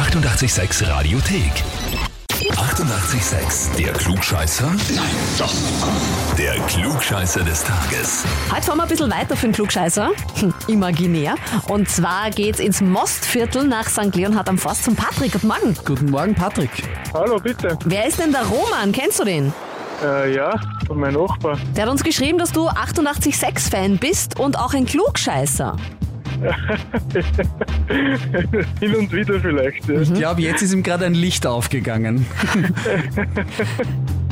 886 Radiothek. 88,6. Der Klugscheißer? Nein, doch. Der Klugscheißer des Tages. Heute fahren wir ein bisschen weiter für den Klugscheißer. Hm, imaginär. Und zwar geht's ins Mostviertel nach St. Leonhard am Forst zum Patrick. Guten Morgen. Guten Morgen, Patrick. Hallo, bitte. Wer ist denn der Roman? Kennst du den? Äh, ja, von meinem Nachbar. Der hat uns geschrieben, dass du 88.6-Fan bist und auch ein Klugscheißer. Hin und wieder vielleicht. Ja. Ich glaube, jetzt ist ihm gerade ein Licht aufgegangen.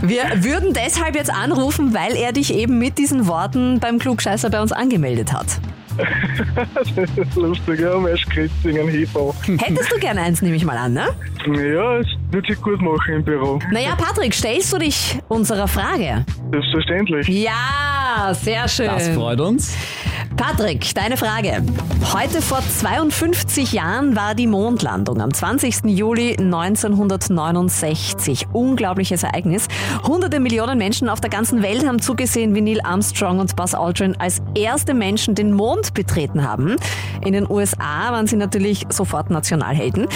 Wir würden deshalb jetzt anrufen, weil er dich eben mit diesen Worten beim Klugscheißer bei uns angemeldet hat. das ist lustig, ja, Maischkritzing, ein Hefe. Hättest du gerne eins, nehme ich mal an, ne? Ja, es wird sich gut machen im Büro. Naja, Patrick, stellst du dich unserer Frage? Selbstverständlich. Ja, sehr schön. Das freut uns. Patrick, deine Frage. Heute vor 52 Jahren war die Mondlandung am 20. Juli 1969. Unglaubliches Ereignis. Hunderte Millionen Menschen auf der ganzen Welt haben zugesehen, wie Neil Armstrong und Buzz Aldrin als erste Menschen den Mond betreten haben. In den USA waren sie natürlich sofort Nationalhelden.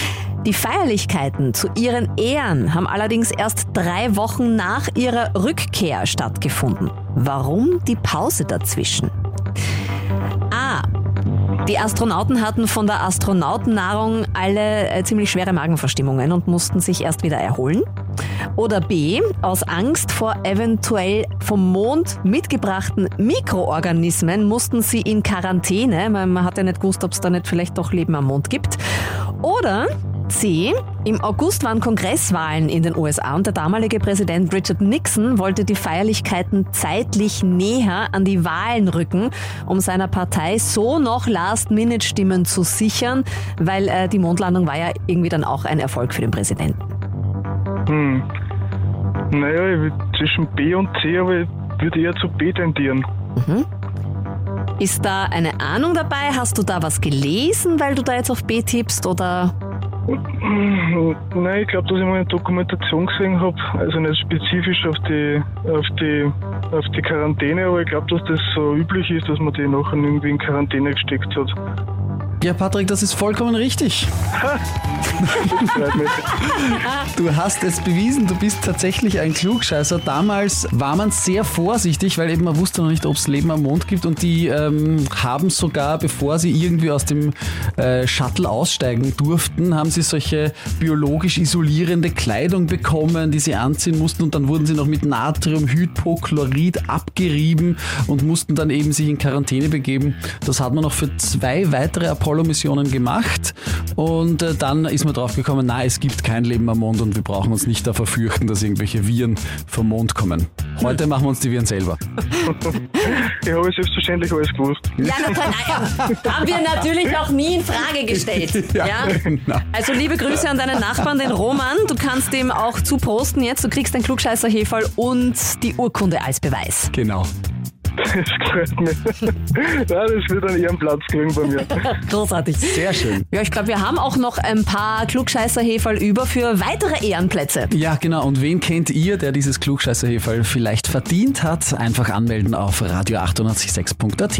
Die Feierlichkeiten zu ihren Ehren haben allerdings erst drei Wochen nach ihrer Rückkehr stattgefunden. Warum die Pause dazwischen? Die Astronauten hatten von der Astronautennahrung alle äh, ziemlich schwere Magenverstimmungen und mussten sich erst wieder erholen. Oder B. Aus Angst vor eventuell vom Mond mitgebrachten Mikroorganismen mussten sie in Quarantäne, weil man hat ja nicht gewusst, ob es da nicht vielleicht doch Leben am Mond gibt. Oder C. Im August waren Kongresswahlen in den USA und der damalige Präsident Richard Nixon wollte die Feierlichkeiten zeitlich näher an die Wahlen rücken, um seiner Partei so noch Last-Minute-Stimmen zu sichern, weil äh, die Mondlandung war ja irgendwie dann auch ein Erfolg für den Präsidenten. Hm. Naja, zwischen B und C, aber ich würde eher zu B tendieren. Ist da eine Ahnung dabei? Hast du da was gelesen, weil du da jetzt auf B tippst oder? Hm, Nein, ich glaube, dass ich mal eine Dokumentation gesehen habe, also nicht spezifisch auf die, auf die, auf die Quarantäne, aber ich glaube, dass das so üblich ist, dass man die nachher irgendwie in Quarantäne gesteckt hat. Ja, Patrick, das ist vollkommen richtig. Du hast es bewiesen, du bist tatsächlich ein Klugscheißer. Damals war man sehr vorsichtig, weil eben man wusste noch nicht, ob es Leben am Mond gibt und die ähm, haben sogar, bevor sie irgendwie aus dem äh, Shuttle aussteigen durften, haben sie solche biologisch isolierende Kleidung bekommen, die sie anziehen mussten und dann wurden sie noch mit Natriumhypochlorid abgerieben und mussten dann eben sich in Quarantäne begeben. Das hat man noch für zwei weitere Apollo-Missionen gemacht und äh, dann ist man drauf gekommen, na, es gibt kein Leben am Mond und wir brauchen uns nicht davor fürchten, dass irgendwelche Viren vom Mond kommen. Heute machen wir uns die Viren selber. Ich habe selbstverständlich alles gewusst. Ja, na, haben wir natürlich auch nie in Frage gestellt. Ja, genau. Also liebe Grüße an deinen Nachbarn, den Roman. Du kannst dem auch zuposten jetzt. Du kriegst den klugscheißer Heferl und die Urkunde als Beweis. Genau. Das gefällt mir. Ja, das wird einen Ehrenplatz kriegen bei mir. Großartig. Sehr schön. Ja, ich glaube, wir haben auch noch ein paar klugscheißer über für weitere Ehrenplätze. Ja, genau. Und wen kennt ihr, der dieses Klugscheißerheferl vielleicht verdient hat? Einfach anmelden auf radio886.at.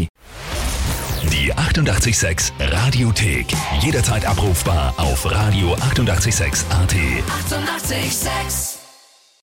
Die 88,6 Radiothek. Jederzeit abrufbar auf radio886.at. 88,6. Eighty-eight, sex.